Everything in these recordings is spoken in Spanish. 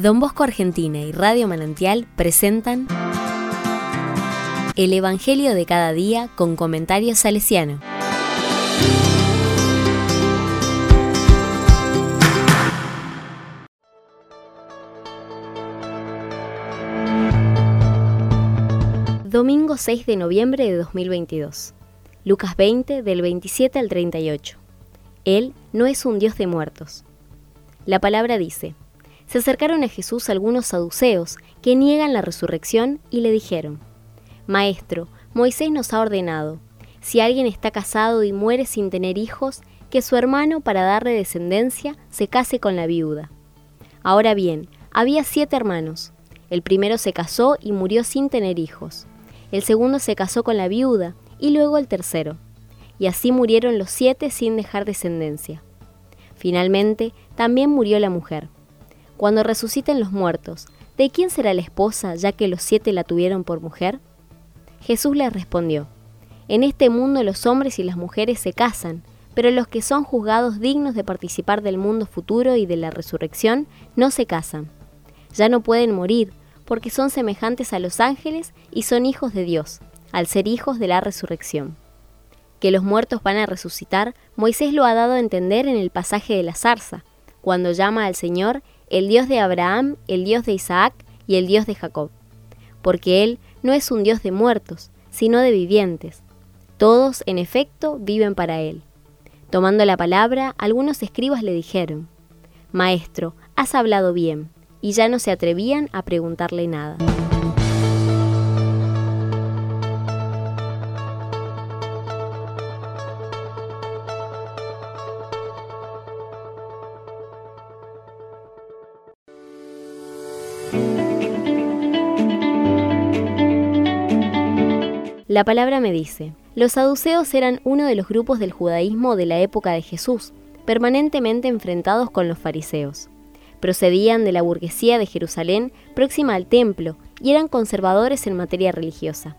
Don Bosco Argentina y Radio Manantial presentan El Evangelio de cada día con comentarios salesiano. Domingo 6 de noviembre de 2022. Lucas 20 del 27 al 38. Él no es un Dios de muertos. La palabra dice, se acercaron a Jesús algunos saduceos que niegan la resurrección y le dijeron, Maestro, Moisés nos ha ordenado, si alguien está casado y muere sin tener hijos, que su hermano, para darle descendencia, se case con la viuda. Ahora bien, había siete hermanos. El primero se casó y murió sin tener hijos. El segundo se casó con la viuda y luego el tercero. Y así murieron los siete sin dejar descendencia. Finalmente, también murió la mujer cuando resuciten los muertos, ¿de quién será la esposa ya que los siete la tuvieron por mujer? Jesús les respondió, En este mundo los hombres y las mujeres se casan, pero los que son juzgados dignos de participar del mundo futuro y de la resurrección no se casan. Ya no pueden morir, porque son semejantes a los ángeles y son hijos de Dios, al ser hijos de la resurrección. Que los muertos van a resucitar, Moisés lo ha dado a entender en el pasaje de la zarza, cuando llama al Señor el Dios de Abraham, el Dios de Isaac y el Dios de Jacob, porque Él no es un Dios de muertos, sino de vivientes. Todos, en efecto, viven para Él. Tomando la palabra, algunos escribas le dijeron, Maestro, has hablado bien, y ya no se atrevían a preguntarle nada. La palabra me dice, los saduceos eran uno de los grupos del judaísmo de la época de Jesús, permanentemente enfrentados con los fariseos. Procedían de la burguesía de Jerusalén próxima al templo y eran conservadores en materia religiosa.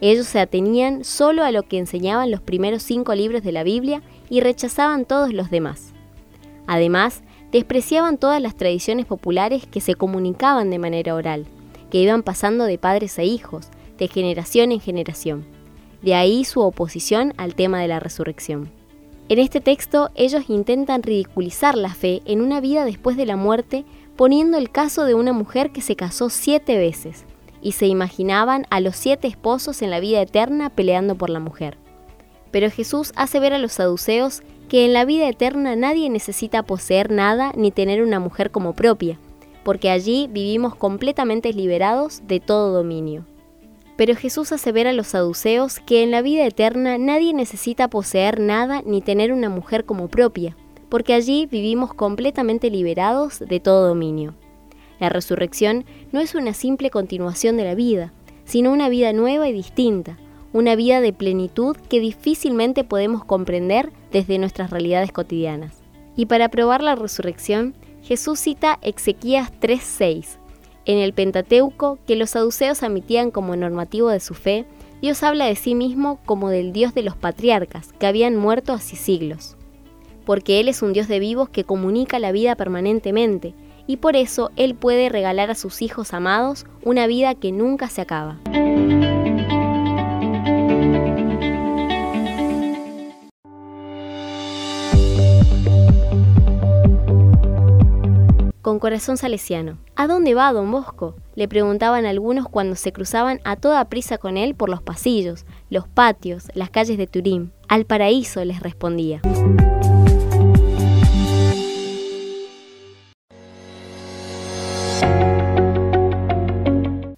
Ellos se atenían solo a lo que enseñaban los primeros cinco libros de la Biblia y rechazaban todos los demás. Además, despreciaban todas las tradiciones populares que se comunicaban de manera oral, que iban pasando de padres a hijos, de generación en generación. De ahí su oposición al tema de la resurrección. En este texto ellos intentan ridiculizar la fe en una vida después de la muerte poniendo el caso de una mujer que se casó siete veces y se imaginaban a los siete esposos en la vida eterna peleando por la mujer. Pero Jesús hace ver a los saduceos que en la vida eterna nadie necesita poseer nada ni tener una mujer como propia, porque allí vivimos completamente liberados de todo dominio. Pero Jesús asevera a los saduceos que en la vida eterna nadie necesita poseer nada ni tener una mujer como propia, porque allí vivimos completamente liberados de todo dominio. La resurrección no es una simple continuación de la vida, sino una vida nueva y distinta, una vida de plenitud que difícilmente podemos comprender desde nuestras realidades cotidianas. Y para probar la resurrección, Jesús cita Ezequías 3:6, en el Pentateuco, que los saduceos admitían como normativo de su fe, Dios habla de sí mismo como del Dios de los patriarcas, que habían muerto hace siglos. Porque Él es un Dios de vivos que comunica la vida permanentemente, y por eso Él puede regalar a sus hijos amados una vida que nunca se acaba. Con corazón salesiano. ¿A dónde va don Bosco? le preguntaban algunos cuando se cruzaban a toda prisa con él por los pasillos, los patios, las calles de Turín. Al paraíso les respondía.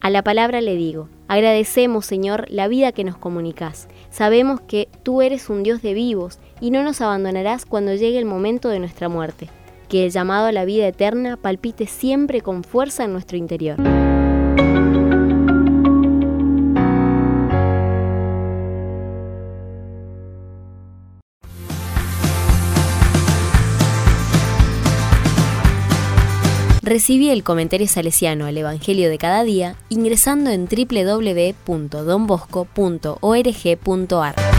A la palabra le digo, agradecemos Señor la vida que nos comunicas. Sabemos que tú eres un Dios de vivos y no nos abandonarás cuando llegue el momento de nuestra muerte que el llamado a la vida eterna palpite siempre con fuerza en nuestro interior. Recibí el comentario salesiano al Evangelio de cada día ingresando en www.donbosco.org.ar.